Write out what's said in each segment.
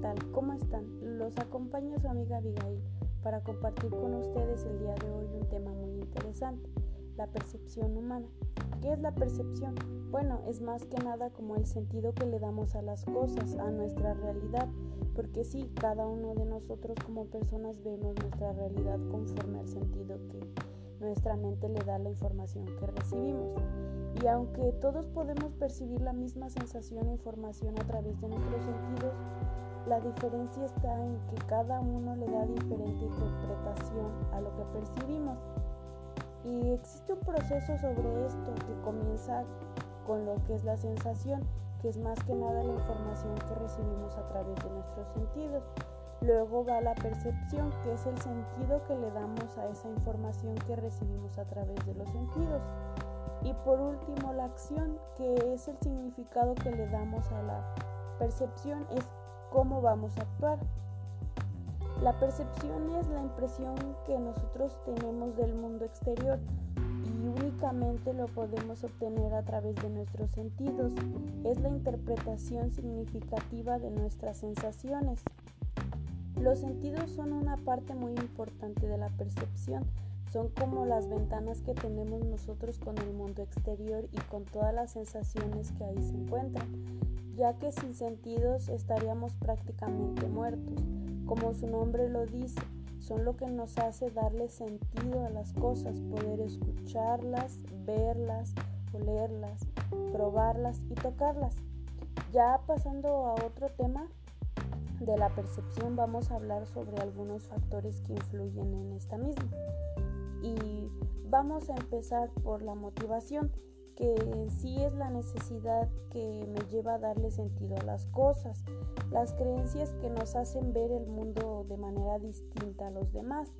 tal? ¿Cómo están? Los acompaña su amiga Abigail para compartir con ustedes el día de hoy un tema muy interesante, la percepción humana. ¿Qué es la percepción? Bueno, es más que nada como el sentido que le damos a las cosas, a nuestra realidad, porque sí, cada uno de nosotros como personas vemos nuestra realidad conforme al sentido que nuestra mente le da la información que recibimos. Y aunque todos podemos percibir la misma sensación e información a través de nuestros sentidos, la diferencia está en que cada uno le da diferente interpretación a lo que percibimos. Y existe un proceso sobre esto que comienza con lo que es la sensación, que es más que nada la información que recibimos a través de nuestros sentidos. Luego va la percepción, que es el sentido que le damos a esa información que recibimos a través de los sentidos. Y por último, la acción, que es el significado que le damos a la percepción, es cómo vamos a actuar. La percepción es la impresión que nosotros tenemos del mundo exterior y únicamente lo podemos obtener a través de nuestros sentidos. Es la interpretación significativa de nuestras sensaciones. Los sentidos son una parte muy importante de la percepción. Son como las ventanas que tenemos nosotros con el mundo exterior y con todas las sensaciones que ahí se encuentran, ya que sin sentidos estaríamos prácticamente muertos. Como su nombre lo dice, son lo que nos hace darle sentido a las cosas, poder escucharlas, verlas, olerlas, probarlas y tocarlas. Ya pasando a otro tema, de la percepción vamos a hablar sobre algunos factores que influyen en esta misma. Y vamos a empezar por la motivación, que en sí es la necesidad que me lleva a darle sentido a las cosas, las creencias que nos hacen ver el mundo de manera distinta a los demás.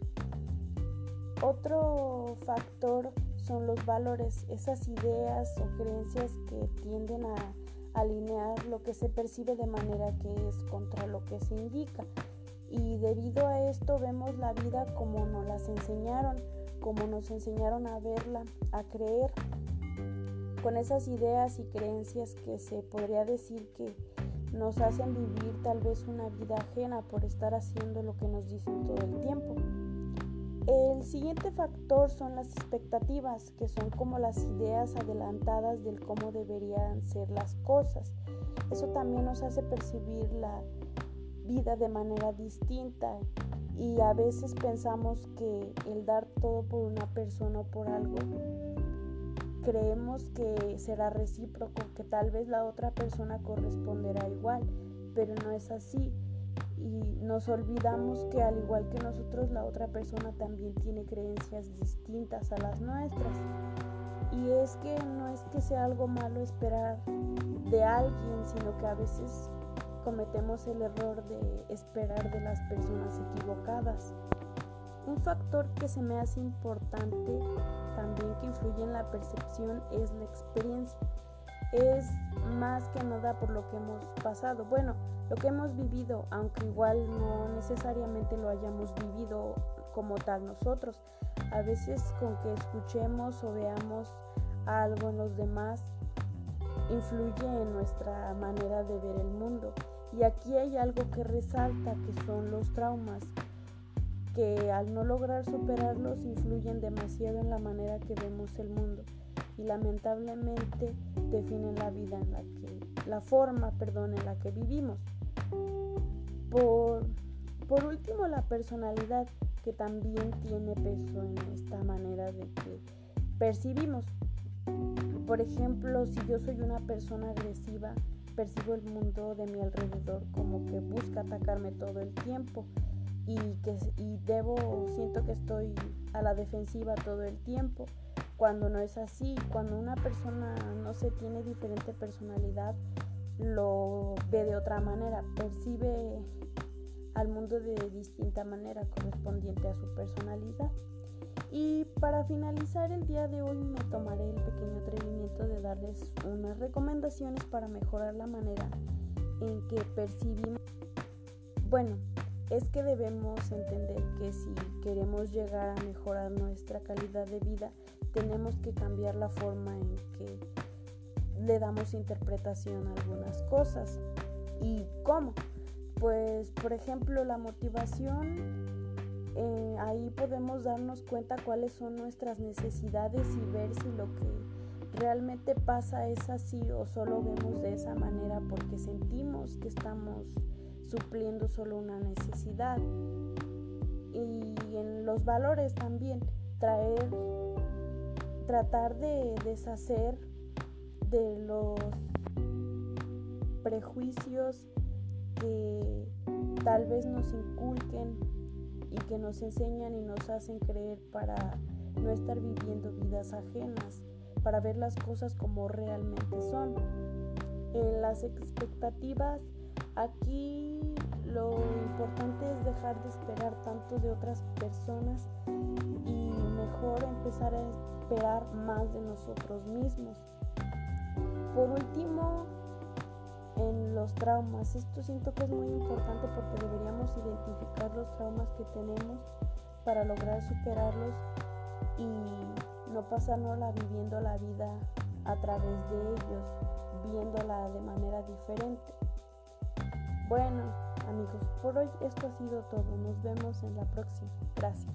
Otro factor son los valores, esas ideas o creencias que tienden a alinear lo que se percibe de manera que es contra lo que se indica. Y debido a esto vemos la vida como nos las enseñaron, como nos enseñaron a verla, a creer, con esas ideas y creencias que se podría decir que nos hacen vivir tal vez una vida ajena por estar haciendo lo que nos dicen todo el tiempo. El siguiente factor son las expectativas, que son como las ideas adelantadas del cómo deberían ser las cosas. Eso también nos hace percibir la vida de manera distinta y a veces pensamos que el dar todo por una persona o por algo, creemos que será recíproco, que tal vez la otra persona corresponderá igual, pero no es así y nos olvidamos que al igual que nosotros la otra persona también tiene creencias distintas a las nuestras. Y es que no es que sea algo malo esperar de alguien, sino que a veces cometemos el error de esperar de las personas equivocadas. Un factor que se me hace importante también que influye en la percepción es la experiencia es más que nada por lo que hemos pasado. Bueno, lo que hemos vivido, aunque igual no necesariamente lo hayamos vivido como tal nosotros. A veces con que escuchemos o veamos algo en los demás influye en nuestra manera de ver el mundo. Y aquí hay algo que resalta, que son los traumas, que al no lograr superarlos influyen demasiado en la manera que vemos el mundo y lamentablemente definen la vida en la que, la forma, perdón, en la que vivimos. Por, por último, la personalidad, que también tiene peso en esta manera de que percibimos. Por ejemplo, si yo soy una persona agresiva, percibo el mundo de mi alrededor como que busca atacarme todo el tiempo y que y debo siento que estoy a la defensiva todo el tiempo cuando no es así, cuando una persona no se tiene diferente personalidad, lo ve de otra manera, percibe al mundo de distinta manera correspondiente a su personalidad. Y para finalizar el día de hoy me tomaré el pequeño atrevimiento de darles unas recomendaciones para mejorar la manera en que percibimos. Bueno, es que debemos entender que si queremos llegar a mejorar nuestra calidad de vida, tenemos que cambiar la forma en que le damos interpretación a algunas cosas. ¿Y cómo? pues, por ejemplo, la motivación, eh, ahí podemos darnos cuenta cuáles son nuestras necesidades y ver si lo que realmente pasa es así o solo vemos de esa manera porque sentimos que estamos supliendo solo una necesidad. Y en los valores también, traer, tratar de deshacer de los prejuicios que tal vez nos inculquen y que nos enseñan y nos hacen creer para no estar viviendo vidas ajenas, para ver las cosas como realmente son. En las expectativas, aquí lo importante es dejar de esperar tanto de otras personas y mejor empezar a esperar más de nosotros mismos. Por último, en los traumas. Esto siento que es muy importante porque deberíamos identificar los traumas que tenemos para lograr superarlos y no pasárnosla viviendo la vida a través de ellos, viéndola de manera diferente. Bueno, amigos, por hoy esto ha sido todo. Nos vemos en la próxima. Gracias.